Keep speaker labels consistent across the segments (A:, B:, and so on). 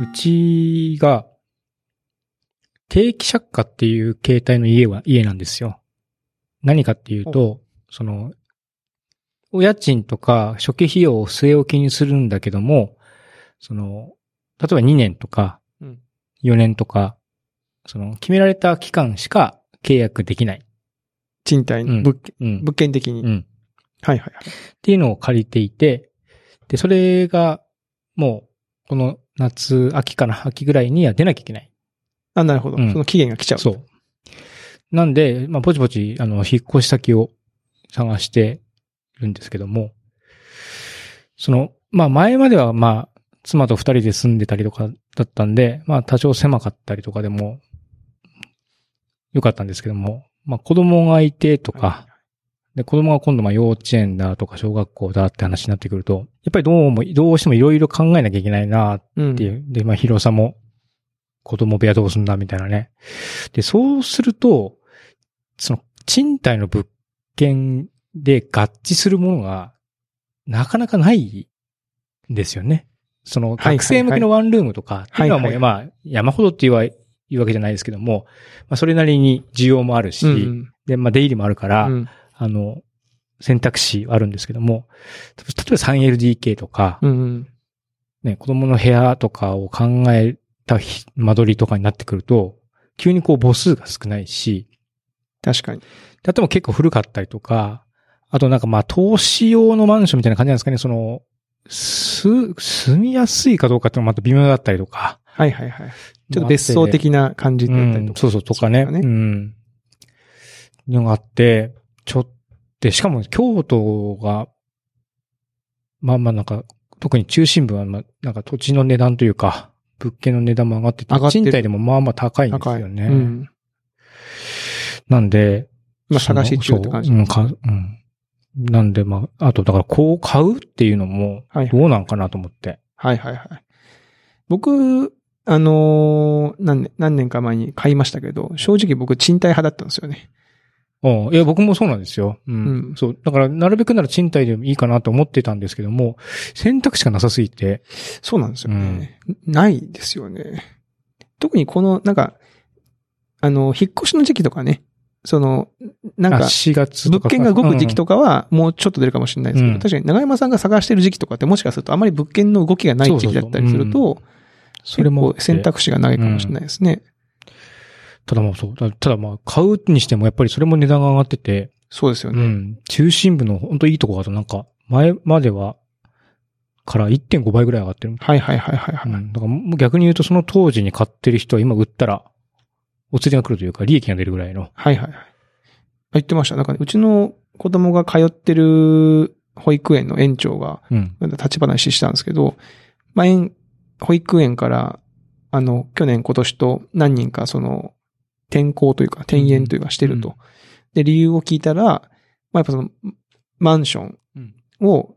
A: うちが、定期借家っていう形態の家は、家なんですよ。何かっていうと、その、お家賃とか初期費用を据え置きにするんだけども、その、例えば2年とか
B: うん、
A: 4年とか、その、決められた期間しか契約できない。
B: 賃貸？
A: うん
B: の物件、
A: うん。
B: 物件的に？
A: うん。
B: はいはいはい。
A: っていうのを借りていて、で、それが、もう、この夏、秋かな、秋ぐらいには出なきゃいけない。
B: あ、なるほど。
A: うん
B: その期限が来ちゃう。
A: そう。なんで、まあ、ぼちぼち、あの、引っ越し先を探してるんですけども、その、まあ、前までは、まあ、妻と二人で住んでたりとかだったんで、まあ、多少狭かったりとかでも、よかったんですけども、まあ、子供がいてとか、で、子供が今度まあ幼稚園だとか小学校だって話になってくると、やっぱりどうも、どうしてもいろいろ考えなきゃいけないなっていう。で、まあ広さも、子供部屋どうすんだみたいなね。で、そうすると、その、賃貸の物件で合致するものが、なかなかないんですよね。その、学生向けのワンルームとか、っていうのはもう、
B: はい
A: まあ、山ほどって言うは、言うわけじゃないですけども、まあ、それなりに需要もあるし、
B: うん
A: で、まあ、出入りもあるから、
B: うん。
A: あの、選択肢はあるんですけども、例えば 3LDK とか、
B: うんうん。
A: ね、子供の部屋とかを考えたひ間取りとかになってくると、急にこう母数が少ないし、
B: 確かに。
A: であとも結構古かったりとか、あとなんかまあ投資用のマンションみたいな感じなんですかね、その、す、住みやすいかどうかっていうのもまた微妙だったりとか。
B: はいはいはい。ちょっと別荘的な感じだったりとか。
A: うんそうそう、とかね。
B: う
A: ん。のがあって、ちょっと、しかも京都が、まあまあなんか、特に中心部は、まあ、なんか土地の値段というか、物件の値段も上がってて、
B: てる
A: 賃貸でもまあまあ高いんです。よね。
B: うん。
A: なんで、
B: まあ探し中って感じ
A: そううん、か、うん。なんで、まあ、あと、だから、こう買うっていうのも、
B: はい
A: どうなんかなと思って。
B: はいはいはい。僕、あのー何年、何年か前に買いましたけど、正直僕賃貸派だったんですよね。
A: うん。いや、僕もそうなんですよ。うん。
B: うん
A: そう。だから、なるべくなら賃貸でもいいかなと思ってたんですけども、選択肢がなさすぎて、
B: そうなんですよね。ないですよね。特にこの、なんか、あの、引っ越しの時期とかね、その、なん
A: あ、
B: か、
A: 4月とか。
B: 物件が動く時期と
A: か。
B: かは、もうちょっと出るかもしれないですけど、
A: うん
B: 確かに長山さんが探してる時期とかってもしかするとあまり物件の動きがない時期だったりすると、
A: それも
B: 選択肢がないかもしれないですね。
A: ただもうそう。たただまあ、買うにしてもやっぱりそれも値段が上がってて、う
B: そうですよね。
A: ん。中心部の本当いいとこだとなんか、前までは、から1.5倍ぐらい上がってる。
B: はいはいはいはいはい。
A: うん。だからもう逆に言うとその当時に買ってる人は今売ったら、お釣りが来るというか利益が出るぐらいの。
B: はいはいはい。言ってました。なんか、ね、うちの子供が通ってる保育園の園長が、
A: うん。
B: 立ち話したんですけど、まあ、園、保育園から、あの、去年今年と何人かその、転校というか、転園というかしてると。
A: うん
B: で、理由を聞いたら、まあ、やっぱその、マンション
A: うん。
B: を、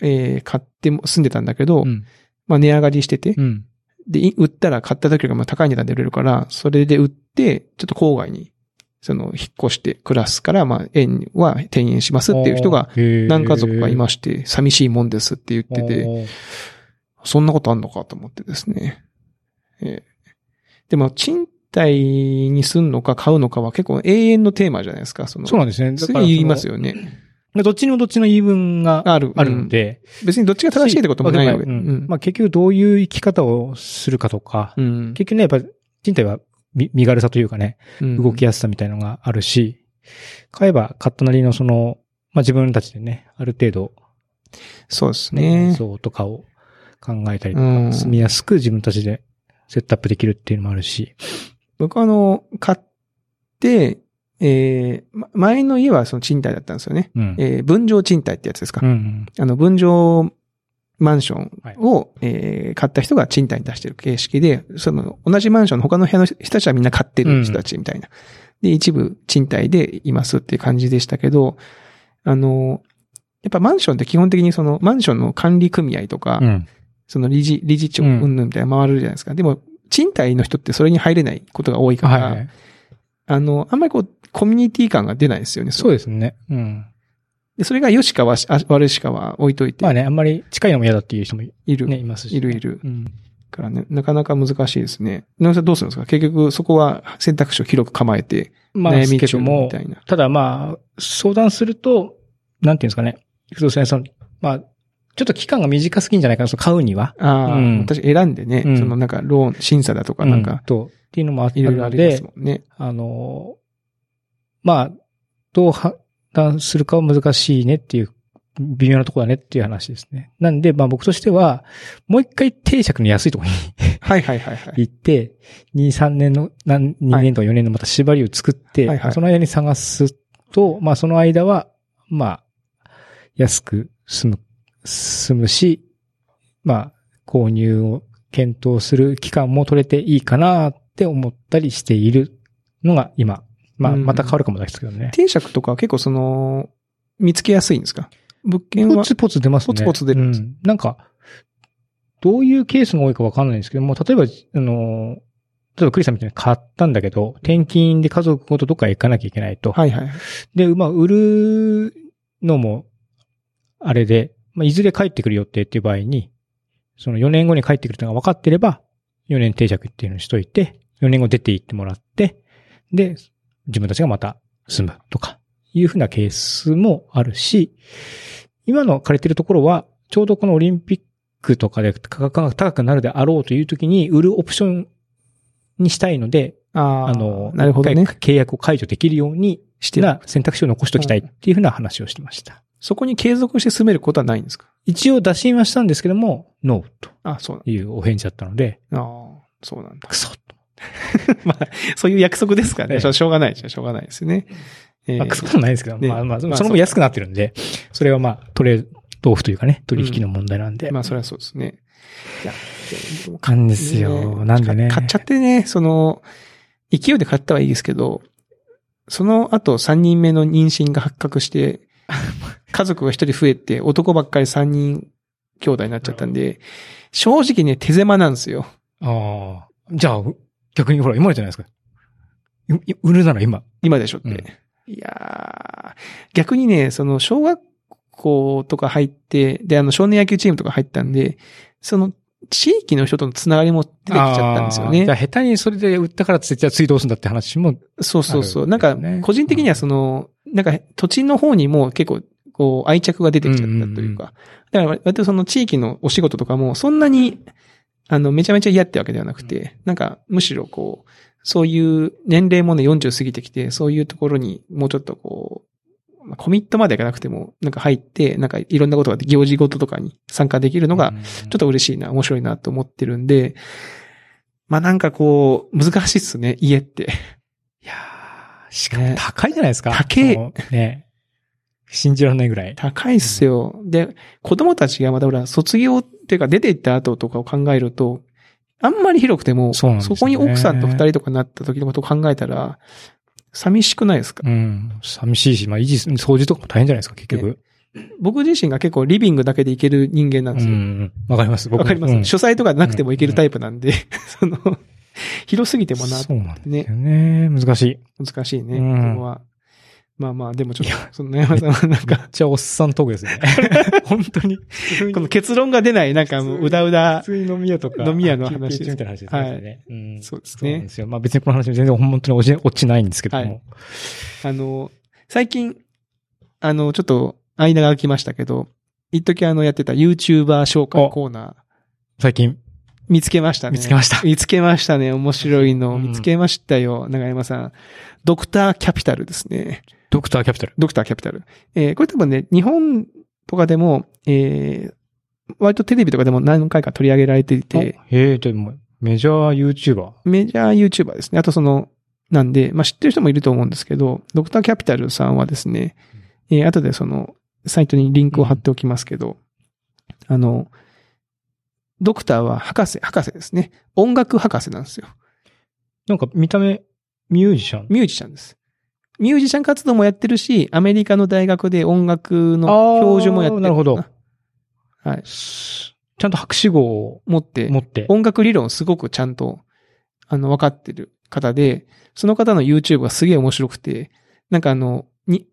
B: えー買っても住んでたんだけど、
A: うん。
B: まあ、値上がりしてて、
A: うん。
B: で、い売ったら買った時よりも高い値段で売れるから、それで売って、ちょっと郊外に、その、引っ越して暮らすから、まあ、園は転園しますっていう人が何
A: 何
B: 家族かいまして、寂しいもんですって言ってて、そんなことあんのかと思ってですね。えーでも、賃貸に住んのか買うのかは結構永遠のテーマじゃないですか。その、
A: そうなんですね。
B: すぐ言います
A: よ。
B: よね。
A: どっちにもどっちの言い分が
B: ある。
A: あるんで。
B: うん別にどっちが正しいってこともないわけ。
A: う
B: うんん。
A: まあ結局どういう生き方をするかとか、
B: うん
A: 結局ね、やっぱ賃貸は身身軽さというかね、
B: うん
A: 動きやすさみたいなのがあるし、買えば買ったなりのその、まあ自分たちでね、ある程度、
B: そうです
A: ね、
B: ね。
A: そうとかを考えたりとか、
B: うん
A: 住みやすく自分たちでセットアップできるっていうのもあるし、
B: 僕はあの、買って、えーま前の家はその賃貸だったんですよね。
A: うん。
B: えー分譲賃貸ってやつですか。
A: うんうん。
B: あの、分譲マンションを、えー買った人が賃貸に出してる形式で、その、同じマンションの他の部屋の人たちはみんな買ってる人たちみたいな。で、一部賃貸でいますっていう感じでしたけど、あの、やっぱマンションって基本的にその、マンションの管理組合とか、
A: うん。
B: その理事、理事長、
A: うん
B: うんぬんみたいな回るじゃないですか。でも、賃貸の人ってそれに入れないことが多いから、
A: はいはい。
B: あの、あんまりこう、コミュニティ感が出ないですよね。
A: そうですね。うん。
B: でそれが良しかは悪しかは置いといて、
A: まあね、あんまり近いのも嫌だっていう人もい
B: いる、
A: ね、いますし、
B: いるいる。
A: うん。
B: からね、なかなか難しいですね。なさんどうするんですか？結局そこは選択肢を広く構えて、
A: まあ、
B: 悩み中みたいな。
A: ただまあ、相談すると、なんていうんですかね。不動産屋さん、まあ、ちょっと期間が短すぎんじゃないかな、その買うには。
B: ああ、
A: うん
B: 私選んでね、
A: うん
B: そのなんかローン、審査だとかなん
A: うん
B: か、
A: と、っていうのもあったので
B: ります、もんね。
A: あの、まあ、どう判断するかは難しいねっていう、微妙なところだねっていう話ですね。なんで、まあ僕としては、もう一回定着の安いところに
B: はいはいはいはい。
A: 行って、2、3年の、何2年とか4年のまた縛りを作って、
B: はいはい
A: その間に探すと、まあその間は、まあ、安く済む、済むし、まあ、購入を検討する期間も取れていいかなって思ったりしているのが今。まあ、
B: うん
A: また変わるかもですけどね。
B: 定着とかは結構その、見つけやすいんですか？物件は？
A: ポツポツ出ますね。
B: ポツポツ出るんです
A: うんなんか、どういうケースが多いかわかんないんですけども、例えば、あの、例えばクリスさんみたいに買ったんだけど、転勤で家族ごとどっか行かなきゃいけないと。
B: はいはい。
A: で、まあ、売るのも、あれで、まあ、いずれ帰ってくる予定っていう場合に、その4年後に帰ってくるっていうのが分かってれば、4年定着っていうのにしといて、4年後出て行ってもらって、で、自分たちがまた住むとか、いうふうなケースもあるし、今の借りてるところは、ちょうどこのオリンピックとかで価格が高くなるであろうという時に売るオプションにしたいので、
B: ああ、
A: あの、
B: なるほどね
A: 契約を解除できるように
B: してる
A: な選択肢を残しておきたいっていうふうな話をしてました。
B: そこに継続して住めることはないんですか？
A: 一応打診はしたんですけども、ノーと
B: あそう
A: いうお返事だったので、
B: ああ、そうなんだ。
A: クソと。
B: まあ、そういう約束ですからね。
A: ええ
B: しょうがないじゃしょうがないですよね。ええ
A: まあ、クソでもないですけど、
B: ね
A: まあまあ、
B: まあ
A: その分安くなってるんで、それはまあ、トレードオフというかね、取引の問題なんで。
B: まあ、それはそうですね。いや、
A: なんですよ。なんでね。
B: 買っちゃってね、その、勢いで買ったはいいですけど、その後3人目の妊娠が発覚して、家族が1人増えて、男ばっかり3人兄弟になっちゃったんで、正直ね、手狭なんですよ。
A: ああ。じゃあ、逆にほら、今じゃないですか。売るなら今。
B: 今でしょって。
A: うん
B: いやー逆にね、その、小学校とか入って、で、あの、少年野球チームとか入ったんで、その、地域の人とのつながりも出てきちゃったんですよね
A: じゃあ。下手にそれで売ったからって、じゃあ次どうするんだって話も、
B: そうそうそう。
A: あ
B: なんか個人的にはその、なんか、土地の方にも結構、こう、愛着が出てきちゃったというか。だから、割とその地域のお仕事とかも、そんなに、あの、めちゃめちゃ嫌ってわけではなくて、なんか、むしろこう、そういう年齢もね、40過ぎてきて、そういうところにもうちょっとこう、まあコミットまでいかなくても、なんか入って、なんかいろんなことがで行事ごととかに参加できるのが、
A: うん
B: ちょっと嬉しいな、面白いなと思ってるんで、まあなんかこう、難しいっすね、家って。
A: いやーしかも高いじゃないですか。
B: 高い
A: ね。信じられないぐらい。
B: 高いっすよ。で、子供たちがまだほら、卒業っていうか出て行った後とかを考えると、あんまり広くても、
A: そね
B: こに奥さんと二人とかになった時のことを考えたら、寂しくないですか、
A: うん。寂しいし、まあ維持、掃除とかも大変じゃないですか、結局。
B: 僕自身が結構リビングだけで行ける人間なん
A: う
B: ですよ。
A: ん。わかります。僕
B: わかります、
A: うん
B: 書斎とかなくても行けるタイプなんで、その、広すぎてもな、
A: そうなんですよね。難しい。
B: 難しいね、
A: うん
B: そこは。まあまあ、でもちょっと、その悩まさんはなん
A: めっ
B: か、
A: ちゃおっさんトークですね。本当に。
B: この結論が出ない、なんかもう、うだうだ
A: 普、通に飲み屋とか。
B: 飲み屋の話
A: みたいな話ですね。うん
B: そうですね。
A: そうなんですよ。まあ別にこの話も全然本当に落ち落ちないんですけども。
B: あの、最近、あの、ちょっと、間が空きましたけど、一時あの、やってた YouTuber 紹介コーナー、
A: 最近
B: 見つけましたね。
A: 見つけました。
B: 見つけましたね。面白いの。
A: うん
B: 見つけましたよ。長山さん。ドクターキャピタルですね。
A: ドクターキャピタル。
B: ドクターキャピタル。えーこれ多分ね、日本とかでも、えー割とテレビとかでも何回か取り上げられていて、
A: へえ、でも、メジャー YouTuber。
B: メジャー YouTuber ですね。あとその、なんで、まあ、知ってる人もいると思うんですけど、ドクターキャピタルさんはですね、えー後でその、サイトにリンクを貼っておきますけど、あの、ドクターは博士、博士ですね。音楽博士なんですよ。
A: なんか見た目、ミュージシャン？
B: ミュージシャンです。ミュージシャン活動もやってるし、アメリカの大学で音楽の教授もやってる。
A: なるほど。
B: はい。
A: ちゃんと博士号を
B: 持って、
A: 持って。
B: 音楽理論すごくちゃんと、あの、分かってる方で、その方の YouTube がすげえ面白くて、なんかあの、に、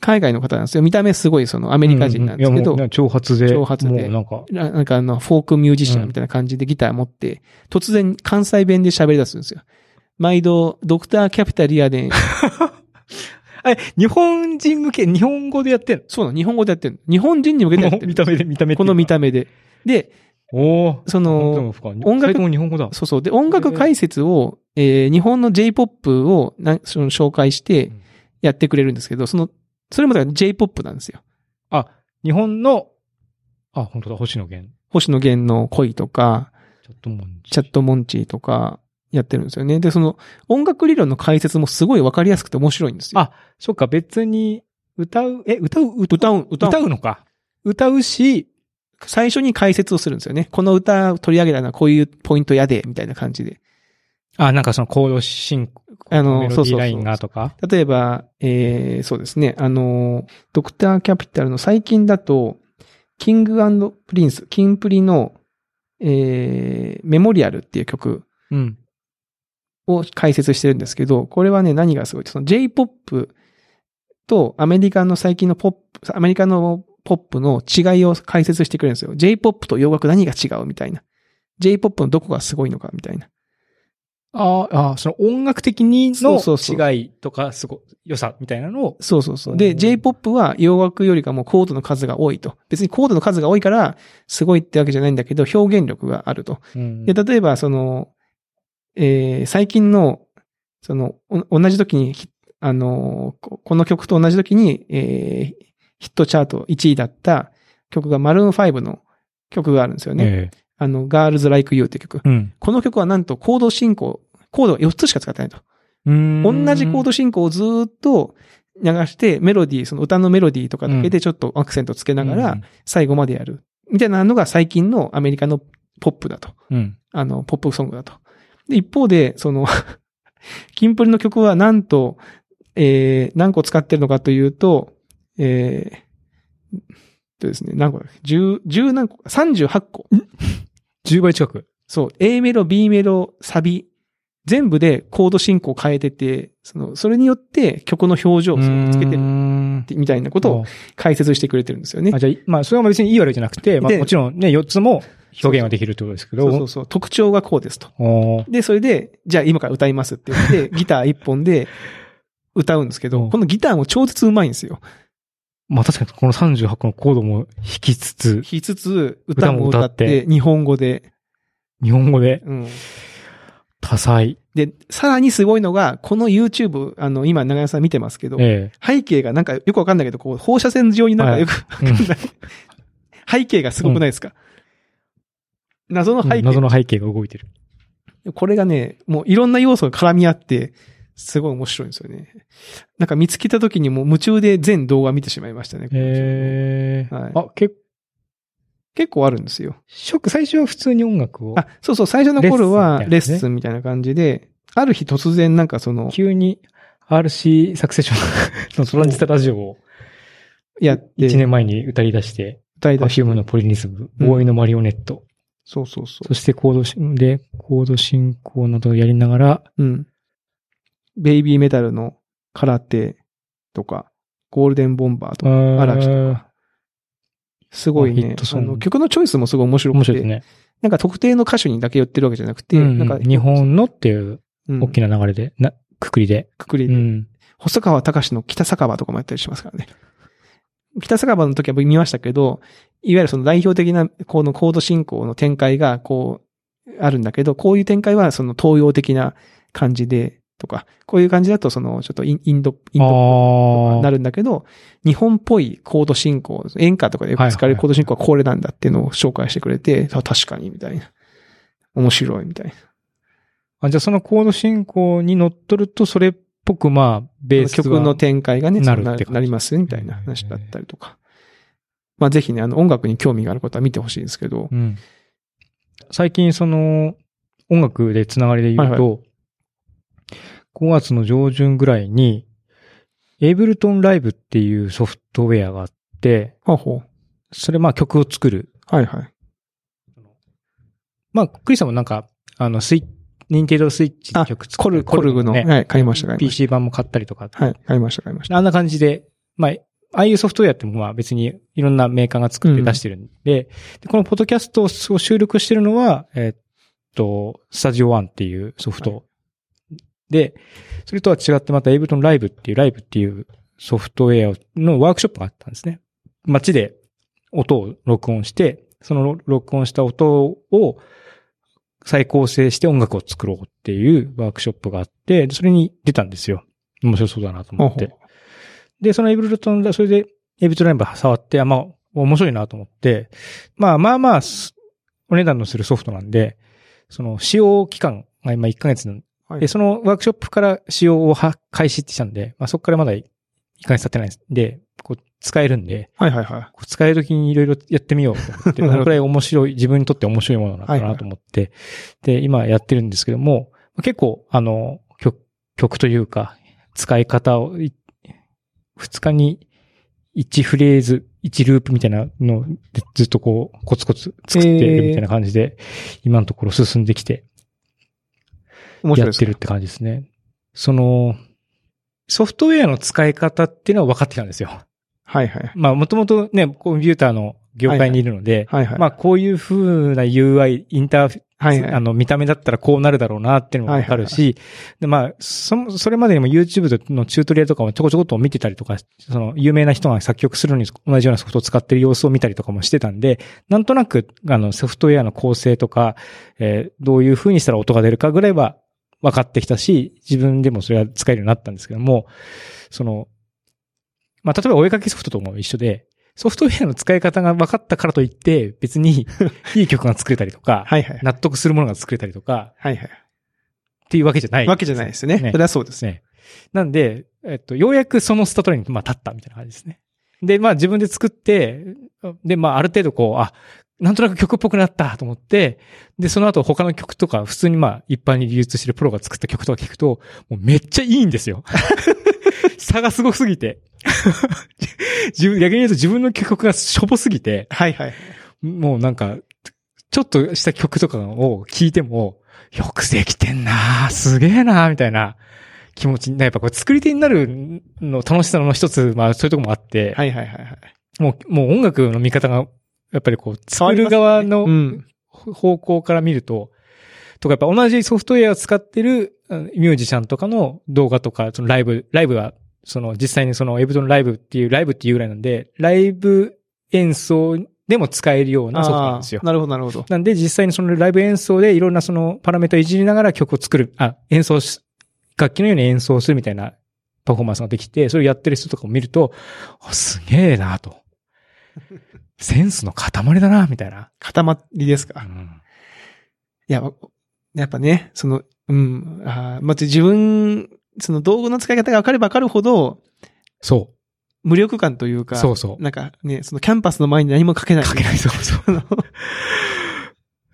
B: 海外の方なんですよ。見た目すごいそのアメリカ人なんですけど、
A: うんうんいやもうね長髪で。
B: 長髪で
A: なんか、
B: ななんかあの、フォークミュージシャンみたいな感じでギター持って、突然関西弁で喋り出すんですよ。毎度、ドクターキャピタリアで、
A: え、日本人向け、日本語でやってん
B: そうなの、日本語でやってるの。日本人に向けてやってる
A: の見。た目で、見た目
B: この見た
A: 目。
B: 目で。で、
A: おー。
B: その、
A: 音
B: 音楽
A: も日本語だ。
B: そうそう。で、音楽解説を、えー日本の J-POP をなその紹介して
A: うん
B: やってくれるんですけど、その、それもだから J-POP なんですよ。
A: あ、日本の、あ、本当だ、星野源。
B: 星野源の恋とか、
A: ちょっともう、
B: チャットモンチーとかやってるんですよね。で、その音楽理論の解説もすごいわかりやすくて面白いんですよ。
A: あそっか、別に、歌う、え、歌う、
B: 歌う、歌う。
A: 歌うのか？歌うし、
B: 最初に解説をするんですよね。この歌を取り上げたのはこういうポイントやで、みたいな感じで。
A: あ、なんかそのコード進行、
B: あの
A: メロデ
B: そうそうそう
A: ィーラインがとか？
B: 例えば、えー、そうですね。あの、ドクターキャピタルの最近だと、キングプリンス、キンプリの、えー、メモリアルっていう曲
A: うん。
B: を解説してるんですけど、これはね、何がすごい？その J-POP とアメリカの最近のポップ、アメリカのポップの違いを解説してくれるんですよ。J-POP と洋楽何が違う？みたいな。J-POP のどこがすごいのか？みたいな。
A: ああ、その音楽的にの違いとか、すごい、良さみたいなのを、
B: そうそうそう。で、
A: うん
B: J-POP は洋楽よりかもコードの数が多いと。別にコードの数が多いから、すごいってわけじゃないんだけど、表現力があると。
A: うん
B: で、例えば、その、えー最近の、その、お同じ時にヒ、あの、ここの曲と同じ時に、えーヒットチャート1位だった曲がマルーン5の曲があるんですよね。
A: ええ
B: あの、Girls Like You って曲。
A: うん。
B: この曲はなんとコード進行、コードが4つしか使ってないと。
A: うん
B: 同じコード進行をずーっと流して、メロディー、その歌のメロディーとかだけでちょっとアクセントつけながら、最後までやる。みたいなのが最近のアメリカのポップだと。
A: うん。
B: あの、ポップソングだと。で、一方で、その、キンプリの曲はなんと、えー、何個使ってるのかというと、えー、とですね、何個だっけ ?10、10何個 ?38 個。
A: 10倍近く。
B: そう、A メロ、B メロ、サビ、全部でコード進行を変えてて、その、それによって曲の表情をつけてる
A: る
B: みたいなことを解説してくれてるんですよね
A: あ。じゃあ、まあ、それは別にいい悪いじゃなくて、まあ、
B: で
A: もちろんね、4つも表現はできるってことですけど。
B: そうそうそう、特徴がこうですと。で、それで、じゃあ今から歌いますって言って、ギター一本で歌うんですけど、
A: うん
B: このギターも超絶うまいんですよ。
A: まあ確かにこの38個のコードも弾きつつ、
B: 弾きつつ、歌も歌っ、
A: て
B: 日本語で。
A: 日本語で
B: うん。
A: 多彩。
B: で、さらにすごいのが、この YouTube、あの、今、長屋さん見てますけど、
A: え
B: 背景がなんかよくわかんないけど、こう、放射線状になんかよく、
A: え。うん
B: 背景がすごくないですか、謎の背景。
A: 謎の背景が動いてる。
B: これがね、もういろんな要素が絡み合って、すごい面白いんですよね。なんか見つけた時にもう夢中で全動画見てしまいましたね。
A: ええ。
B: はい
A: あ、結
B: 結構あるんですよ。
A: ショック、最初は普通に音楽を
B: あ、そうそう、最初の頃はレッ
A: スンみたいな
B: 感じで、ある日突然なんかその、
A: 急に RC サクセションのトランジスタラジオを
B: やって、
A: 1年前に歌い出して、
B: 歌い出して
A: パフュームのポリリズム、
B: うん
A: ボーイのマリオネット、
B: そうそうそ
A: そしてコードしで、コード進行などをやりながら、
B: う。うん。ベイビーメタルの空手とか、ゴールデンボンバーとか、荒木とか。すごいねあの、曲のチョイスもすごい面白くて、
A: 面白いね。
B: なんか特定の歌手にだけ寄ってるわけじゃなくて、
A: うん
B: なんか、
A: 日本のっていう
B: うん
A: 大きな流れで、な、くくりで。
B: くくりで、
A: うん。
B: 細川隆の北酒場とかもやったりしますからね。北酒場の時は見ましたけど、いわゆるその代表的なこのコード進行の展開がこう、あるんだけど、こういう展開はその東洋的な感じで、とか、こういう感じだとそのちょっとインド、インドっぽいと
A: あ
B: かなるんだけど、日本っぽいコード進行、演歌とかでよく使われるコード進行はこれなんだっていうのを紹介してくれて、あ確かに、みたいな。面白い、みたいな。
A: あ。じゃあそのコード進行に乗っ取ると、それっぽくまあ、ベースが
B: 曲の展開がね、
A: なるって
B: なりますみたいな話だったりとか。まあぜひね、あの音楽に興味がある方は見てほしいんですけど
A: う、ん。最近その、音楽でつながりで言うと、
B: はい
A: 5月の上旬ぐらいに、エイブルトンライブっていうソフトウェアがあって、
B: ほうほ
A: それまあ曲を作る。
B: う。はいはい。
A: まあ、クリスさんもなんか、あの、スイッ、ニンテンドースイッチで曲作
B: コル、コルグの、
A: ね
B: はい、買いました、買いまし
A: PC 版も買ったりとか。
B: た。はい、買いました、買いました。
A: あんな感じで、まあ、ああいうソフトウェアってまあ別にいろんなメーカーが作って出してるんで、でこのポッドキャストを収録してるのは、えー、っと、スタジオワンっていうソフト、はい、で、それとは違ってまたエイブトンライブっていうライブっていうソフトウェアのワークショップがあったんですね。街で音を録音して、その録音した音を再構成して音楽を作ろうっていうワークショップがあって、それに出たんですよ。面白そうだなと思って。で、そのエイブルトン、それでエイブルトンライブ触って、あ、まあ、面白いなと思って、まあまあまあ、お値段のするソフトなんで、その使用期間が今1ヶ月の、はい、で、そのワークショップから使用を開始ってしたんで、まあそこからまだ1ヶ月経ってないんで、こう使えるんで、
B: はいはいはい。
A: 使える時にいろいろやってみようと思って、これくらい面白い、自分にとって面白いものなんだなと思って、はいはい、で、今やってるんですけども、結構、あの、曲、曲というか、使い方を、二日に1フレーズ、1ループみたいなのでずっとこう、コツコツ作ってるみたいな感じで、今のところ進んできて、やってるって感じですね。その、ソフトウェアの使い方っていうのは分かってきたんですよ。
B: はいはい。
A: まあ、もともとね、コンピューターの業界にいるので、
B: はいはい、
A: まあ、こういう風な UI、インターフはいはい、あの、見た目だったらこうなるだろうなっていうのもわかるし、はいはいはい、で、まあ、そ、それまでにも YouTube のチュートリアルとかもちょこちょこっと見てたりとか、その、有名な人が作曲するのに同じようなソフトを使ってる様子を見たりとかもしてたんで、なんとなく、あの、ソフトウェアの構成とか、えー、どういう風にしたら音が出るかぐらいは分かってきたし、自分でもそれは使えるようになったんですけども、その、まあ、例えばお絵かきソフトとも一緒で、ソフトウェアの使い方が分かったからといって、別に いい曲が作れたりとか、
B: はいはい。
A: 納得するものが作れたりとか、
B: はいはい。
A: っていうわけじゃない、
B: わけじゃないですね。ねそれはそうですね。
A: なんで、えっと、ようやくそのスタートラインに、まあ、立ったみたいな感じですね。で、まあ、自分で作って、で、まあ、ある程度こう、あ、なんとなく曲っぽくなったと思って、で、その後他の曲とか、普通にまあ、一般に流通してるプロが作った曲とか聞くと、もうめっちゃいいんですよ。差がすごすぎて。自分、逆に言うと自分の曲がしょぼすぎて。
B: はいはい。
A: もうなんか、ちょっとした曲とかを聴いても、よくできてんなすげえなみたいな気持ちに、やっぱこれ作り手になるの楽しさの一つ、まあそういうとこもあって。
B: はいはいはいはい。
A: もう、もう音楽の見方が、やっぱりこう、作る側の方向から見ると、とかやっぱ同じソフトウェアを使ってるミュージシャンとかの動画とか、そのライブ、ライブはその実際にそのエブトンライブっていうライブっていうぐらいなんで、ライブ演奏でも使えるようなソフトなんですよ。
B: なるほど、なるほど。
A: なんで実際にそのライブ演奏でいろんなそのパラメータをいじりながら曲を作る、あ、演奏し、楽器のように演奏するみたいなパフォーマンスができて、それをやってる人とかを見ると、すげえなと。センスの塊だな、みたいな。
B: 塊ですか？うん、いや、やっぱね、その、うん、あまず自分その道具の使い方が分かれば分かるほど、
A: そう。
B: 無力感というか、
A: そうそう。
B: なんかね、そのキャンパスの前に何も書けない。
A: 書けない、そうそう。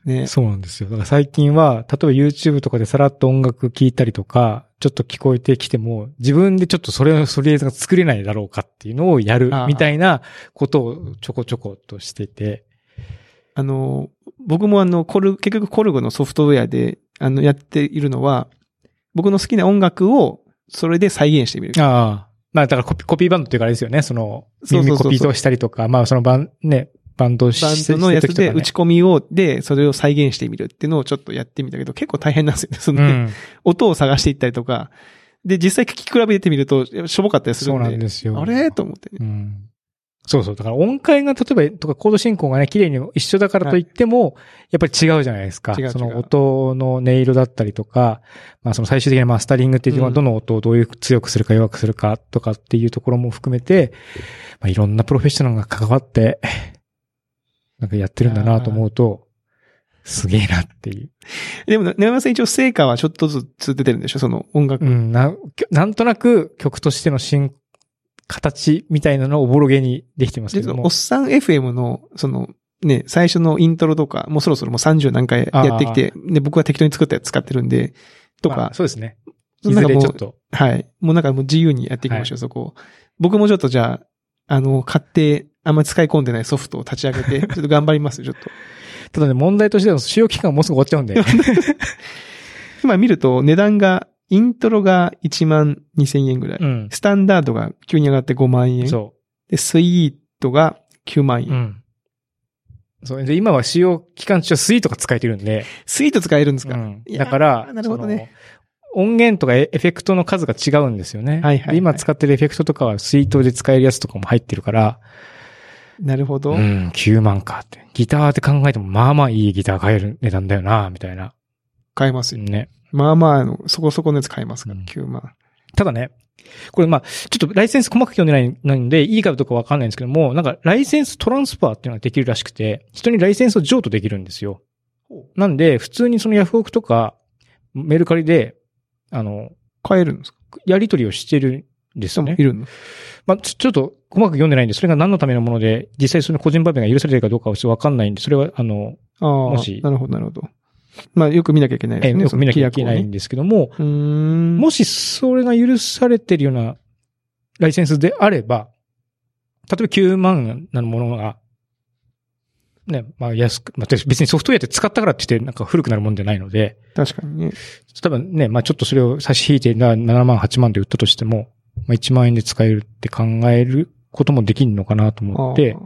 A: ね。そうなんですよ。だから最近は、例えば YouTube とかでさらっと音楽聴いたりとか、ちょっと聞こえてきても、自分でちょっとそれのソリエーズが作れないだろうかっていうのをやるみたいなことをちょこちょことしてて。
B: あの、僕もあの、コル、結局コルゴのソフトウェアで、あの、やっているのは、僕の好きな音楽を、それで再現してみる。
A: ああ。まあ、だからコピコピーバンドっていうかあれですよね。その、耳コピーとしたりとか、まあ、そのバン、ね、バンド
B: しバンドのやつで打ち込みを、で、それを再現してみるっていうのをちょっとやってみたけど、結構大変なんですよね。その、ね、うん、音を探していったりとか、で、実際聞き比べてみると、しょぼかったりするん
A: で。そうなんですよ。
B: あれ？と思って、ね、
A: うん。そうそう。だから音階が例えば、とかコード進行がね、綺麗に一緒だからといっても、はい、やっぱり違うじゃないですか。
B: 違う
A: その音の音色だったりとか、まあその最終的なマスタリングっていうのはどの音をどういう強くするか弱くするかとかっていうところも含めて、まあいろんなプロフェッショナルが関わって、なんかやってるんだなと思うと、すげえなっていう。
B: でも、根山さん一応成果はちょっとずつ出てるんでしょ？その音楽。
A: うん、な、なんとなく曲としての進形みたいなのをおぼろげにできてますけども。
B: おっさん FM の、その、ね、最初のイントロとか、もうそろそろもう30何回やってきて、で、僕は適当に作ったやつ使ってるんで、とか。ま
A: あ、そうですね。
B: いずれちょっと。はい。もうなんかもう自由にやっていきましょう、はい、そこ僕もちょっとじゃあ、あの、買って、あんまり使い込んでないソフトを立ち上げて、ちょっと頑張りますちょっと。
A: ただね、問題としては使用期間もうすぐ終わっちゃうんで。
B: 今見ると値段がイントロが1万2000円ぐらい。
A: うん。
B: スタンダードが急に上がって5万円。
A: そ
B: で、スイートが9万円。
A: う。うん。そう。で、今は使用期間中はスイートが使えてるんで。
B: スイート使えるんですか、
A: うんだから、
B: なるほどね。
A: 音源とかエエフェクトの数が違うんですよね。
B: はいはいはい
A: で今使ってるエフェクトとかはスイートで使えるやつとかも入ってるから、
B: なるほど。
A: うん、9万かって。ギターって考えても、まあまあいいギター買える値段だよな、みたいな。
B: 買えますよ。
A: ね。
B: まあまあの、そこそこのやつ買えますから、
A: うん
B: 9万。
A: ただね、これまあ、ちょっとライセンス細かく読んでないないので、いいかどうかわかんないんですけども、なんかライセンストランスファーっていうのができるらしくて、人にライセンスを譲渡できるんですよ。なんで、普通にそのヤフオクとか、メルカリで、あの、
B: 買えるんですか？
A: やり取りをしてるんですよね
B: い。るの
A: まあ、ちょっと細かく読んでないんで、それが何のためのもので、実際その個人売買が許されてるかどうかはちょっとわかんないんで、それは、あの、
B: ああ、
A: もし
B: なるほど、なるほど。まあ、よく見なきゃいけないですね。
A: えよく見なきゃいけないんですけども、
B: ね。
A: もしそれが許されてるようなライセンスであれば、例えば9万なものが、ね、まあ安く、まあ別にソフトウェアって使ったからって言ってなんか古くなるもんじゃないので、
B: 確かにね。
A: 多分ね、まあちょっとそれを差し引いてな7万、8万で売ったとしても、まあ1万円で使えるって考えることもできるのかなと思って、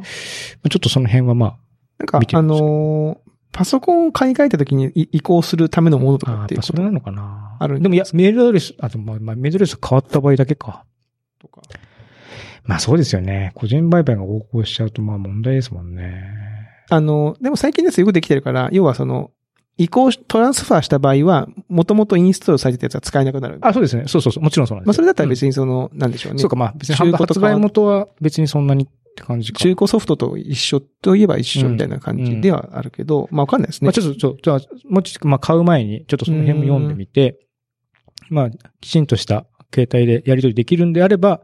A: ちょっとその辺はま
B: なんかあのーパソコンを買い替えた時にい移行するためのものと
A: あ、ああ
B: かっていうこと？
A: やっぱそれなのかな。
B: あるん
A: でもいや、メールアドレス、あとまあ、まあ、メールアドレス変わった場合だけか。
B: とか。
A: まあそうですよね。個人売買が横行しちゃうとまあ問題ですもんね。
B: あの、でも最近ですよくできてるから、要はその、移行し、トランスファーした場合は、もともとインストールされてたやつは使えなくなる。
A: あ、そうですね。そうそうそう。もちろんそうなんですよ。
B: まあ、それだったら
A: に、
B: 別にその、なんでしょうね。
A: そうか、まあ別に
B: 中古と
A: 発売元は別にそんなにって感じか。
B: 中古ソフトと一緒といえば一緒みたいな感じではあるけど、まあわかんないですね。
A: まあちょっと、ちょっと、じゃあもうちょっと、まあ買う前に、ちょっとその辺も読んでみて、まあ、きちんとした携帯でやり取りできるんであれば、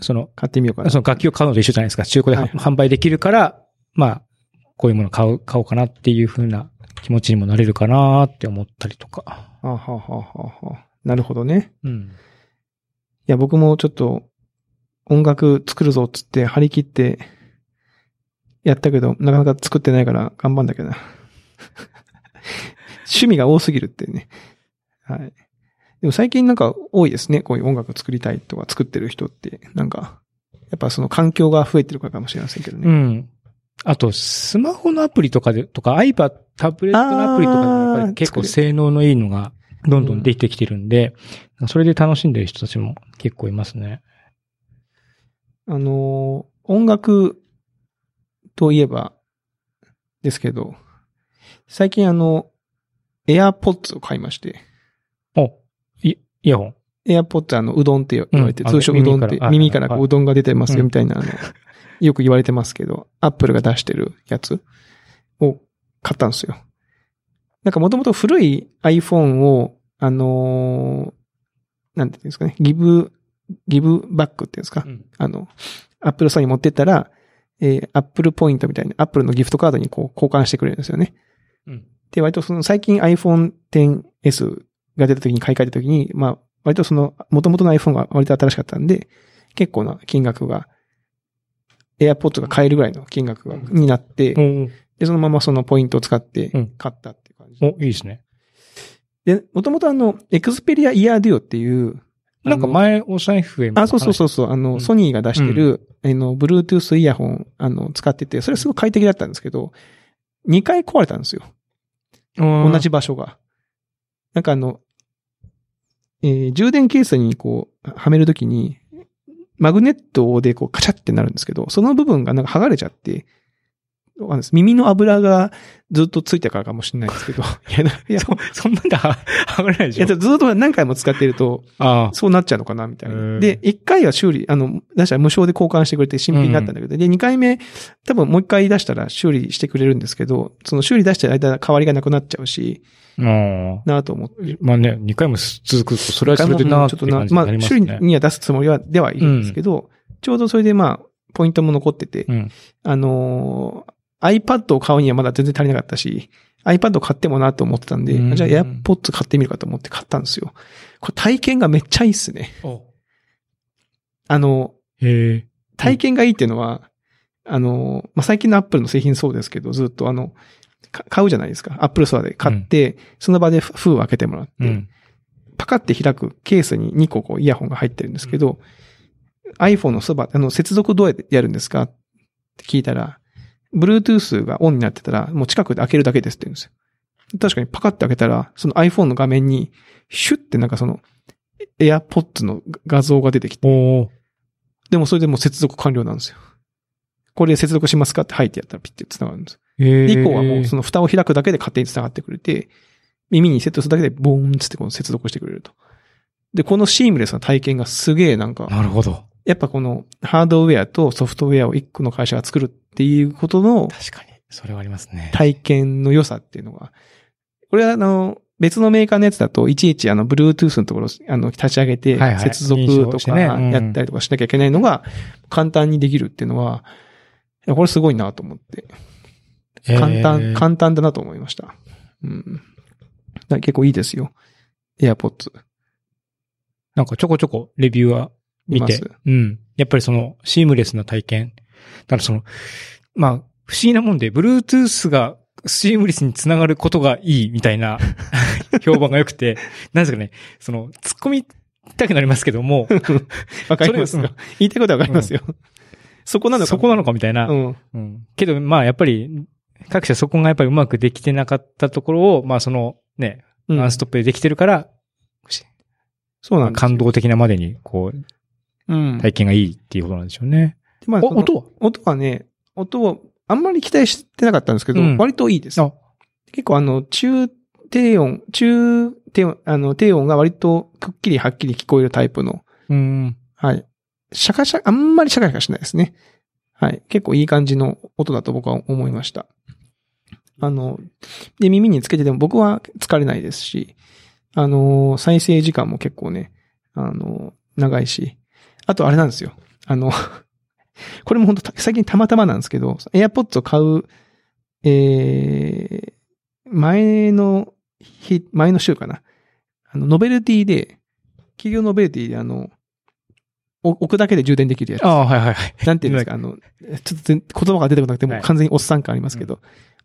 A: その、
B: 買ってみようかな。
A: その楽器を買うのと一緒じゃないですか。中古で
B: はい
A: 販売できるから、まあ、こういうものを買う、買おうかなっていう風な気持ちにもなれるかなって思ったりとか。
B: はあ、はあはあはあはあ、なるほどね。
A: うん。
B: いや、僕もちょっと、音楽作るぞっつって張り切って、やったけど、なかなか作ってないから頑張んだけどな。趣味が多すぎるってね。はい。でも最近なんか多いですね。こういう音楽作りたいとか作ってる人って。なんか、やっぱその環境が増えてるからかもしれませんけどね。
A: うん。あと、スマホのアプリとかで、とか iPad、タブレットのアプリとかでもやっぱり結構性能のいいのがどんどんできてきてるんで、それで楽しんでる人たちも結構いますね。
B: あのー音楽といえば、ですけど、最近あの、AirPods を買いまして、
A: お、い、イヤホン。
B: AirPods あの、うどんって言われて、
A: うん
B: 通称うどんって
A: 耳から
B: こ
A: はいう
B: うどんが出てます
A: うん
B: よみたいな、あの、よく言われてますけど、Apple が出してるやつを買ったんですよ。なんかもともと古い iPhone を、あのーなんていうんですかね、ギブ、ギブバックっていうんですか、
A: うん
B: あの、アップルストアに持ってったら、えー、アップルポイントみたいな、アップルのギフトカードにこう交換してくれるんですよね。
A: うん。
B: で、割とその最近 iPhone XS が出た時に買い替えた時に、まあ、割とその元々の iPhone が割と新しかったんで、結構な金額が、AirPods が買えるぐらいの金額がになって、
A: お
B: で、そのままそのポイントを使って
A: うん
B: 買ったっていう感じ。
A: お、いいですね。
B: で、もともとあの、エクスペリアイヤーデュオっていう、
A: なんか前、お財布へも
B: あ、そうそうそうそう。あの、
A: うん
B: ソニーが出してる、あの、Bluetooth イヤホン、あの、使ってて、それすごい快適だったんですけど、2回壊れたんですよ。
A: 同
B: 同じ場所が。なんかあの、えー充電ケースにこう、はめるときに、マグネットでこう、カチャってなるんですけど、その部分がなんか剥がれちゃって、耳の油がずっとついたからかもしれないですけど、いや、いや、
A: そ、そんなんでは剥がれないで
B: いや、
A: しょ。
B: ずっと何回も使ってると、
A: あ
B: そうなっちゃうのかな、みたいな。で、1回は修理、あの、出したら無償で交換してくれて新品になったんだけど、で、2回目、多分もう1回出したら修理してくれるんですけど、その修理出してる間、代わりがなくなっちゃうし、
A: あ。あ
B: なぁと思って。
A: あ。まあね、2回も続くと、それはそれでな
B: ちょっとな、まあ、修理
A: なりますね。
B: には出すつもりは、ではいるんですけど、ちょうどそれでまあ、ポイントも残ってて、
A: うん。
B: あのー iPad を買うにはまだ全然足りなかったし、iPad を買ってもなと思ってたんで、
A: うん
B: じゃあ AirPods 買ってみるかと思って買ったんですよ。これ体験がめっちゃいいっすね。あの。体験がいいっていうのは、あの、まあ、最近の Apple の製品そうですけど、ずっとあの、か買うじゃないですか。Apple Store で買って、その場で封を開けてもらって、
A: うん。
B: パカって開くケースに2個こうイヤホンが入ってるんですけど、iPhone のそば、あの、接続どうやってやるんですかって聞いたら、Bluetooth がオンになってたら、もう近くで開けるだけですって言うんですよ。確かにパカって開けたら、その iPhone の画面に、シュッてなんかその、AirPods の画像が出てきて、でもそれでもう接続完了なんですよ。これで接続しますかって入ってやったらピッて繋がるんです。
A: えー
B: で以降はもうその蓋を開くだけで勝手に繋がってくれて、耳にセットするだけでボーンつってこの接続してくれると。で、このシームレスな体験がすげえなんか、
A: なるほど。
B: やっぱこのハードウェアとソフトウェアを一個の会社が作るっていうことの
A: 確かに。それはありますね。
B: 体験の良さっていうのが、これはあの、別のメーカーのやつだと、いちいちあの、Bluetooth のところ、あの、立ち上げて接続
A: 認
B: とかやったりとかしなきゃいけないのが、簡単にできるっていうのは、これすごいなと思って。簡単、
A: えー
B: 簡単だなと思いました。うん。結構いいですよ。AirPods。
A: なんかちょこちょこレビューは見てうん。やっぱりそのシームレスな体験。だからその、まあ、不思議なもんで、Bluetooth がシームレスにつながることがいいみたいな 評判が良くて、なんですかね、その、突っ込みたくなりますけども、
B: わかりますよ
A: それ。
B: 言いたいことはわかりますよ。そこなのか
A: そこなのかみたいな。
B: うん。
A: うん。けど、まあ、やっぱり、各社そこがやっぱりうまくできてなかったところを、まあ、その、ね、
B: うん
A: ワンストップでできてるから、
B: そうなん
A: 感動的なまでに、こう、
B: うん。
A: 体験がいいっていうことなんでしょうね。
B: でまあ、
A: 音は？
B: 音はね、音をあんまり期待してなかったんですけど、
A: うん
B: 割といいです。
A: あ、
B: 結構あの、中低音、中低音、あの、低音が割とくっきりはっきり聞こえるタイプの、
A: うん。
B: はい。シャカシャカ、あんまりシャカシャカしないですね。はい。結構いい感じの音だと僕は思いました。あの、で、耳につけてても僕は疲れないですし、あの、再生時間も結構ね、あの、長いし、あとあれなんですよ。あの、これも本当最近たまたまなんですけど、AirPods を買う、えー、前の日、前の週かな。あの、ノベルティで、企業ノベルティであの、お置くだけで充電できるやつ。
A: ああ、はいはいはい。
B: なんていうんですか、あの、ちょっと全言葉が出てこなくても
A: はい
B: 完全におっさん感ありますけど、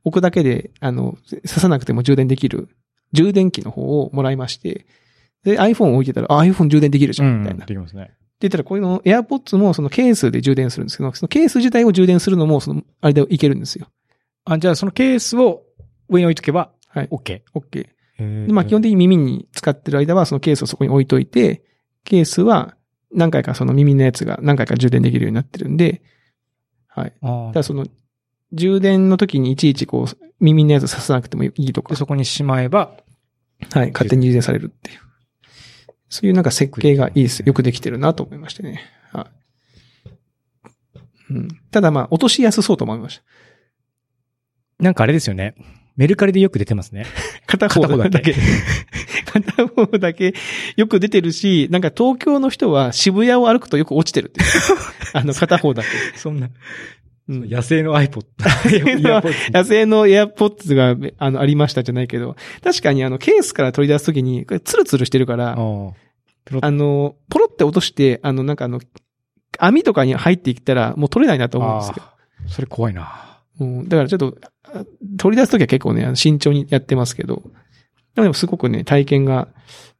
B: 置くだけで、あの、刺さなくても充電できる充電器の方をもらいまして、で、iPhone を置いてたら、あ、iPhone 充電できるじゃん、みたいな。
A: できますね。
B: って言ったら、こういうの、AirPods もそのケースで充電するんですけど、そのケース自体を充電するのも、その、あれでいけるんですよ。
A: あ、じゃあそのケースを上に置いとけば、
B: はい。
A: OK。
B: OK。
A: で
B: でまあ基本的に耳に使ってる間は、そのケースをそこに置いといて、ケースは何回かその耳のやつが何回か充電できるようになってるんで、はい。
A: ああ
B: ただその、充電の時にいちいちこう、耳のやつささなくてもいいとか
A: で、、そこにしまえば、
B: はい、勝手に充電されるっていう。そういうなんか設計がいいです。よくできてるなと思いましてね。はい。うん。ただまあ、落としやすそうと思いました。
A: なんかあれですよね。メルカリでよく出てますね。
B: 片方
A: だけ。
B: 片方だけ よく出てるし、なんか東京の人は渋谷を歩くとよく落ちてるって。あの片方だけ。
A: そんな、
B: うん
A: 野生の iPod。
B: の野生の AirPods があのありましたじゃないけど、確かにあのケースから取り出すときに、これツルツルしてるから、
A: あ
B: の、ポロって落として、あのなんかあの、網とかに入っていったらもう取れないなと思うんですけど。
A: それ怖いな。
B: うん、だからちょっと、あ取り出すときは結構ね、慎重にやってますけど、でもすごくね、体験が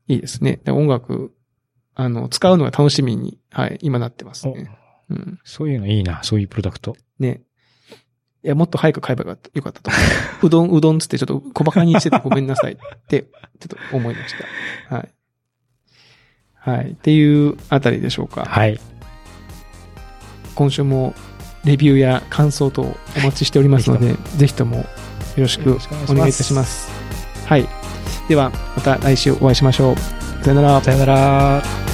B: いいですね。で音楽、あの、使うのが楽しみに、はい、今なってますね。うん。
A: そういうのいいな、そういうプロダクト。
B: ね。いや、もっと早く買えばよかったよかったと思う。うどん、うどんつってちょっと小馬鹿にしててごめんなさいって、ちょっと思いました。はい。はい。っていうあたりでしょうか。
A: はい。
B: 今週もレビューや感想等お待ちしておりますので、ぜひともよろしくお願いいたします。はい。では、また来週お会いしましょう。さよなら。
A: さよなら。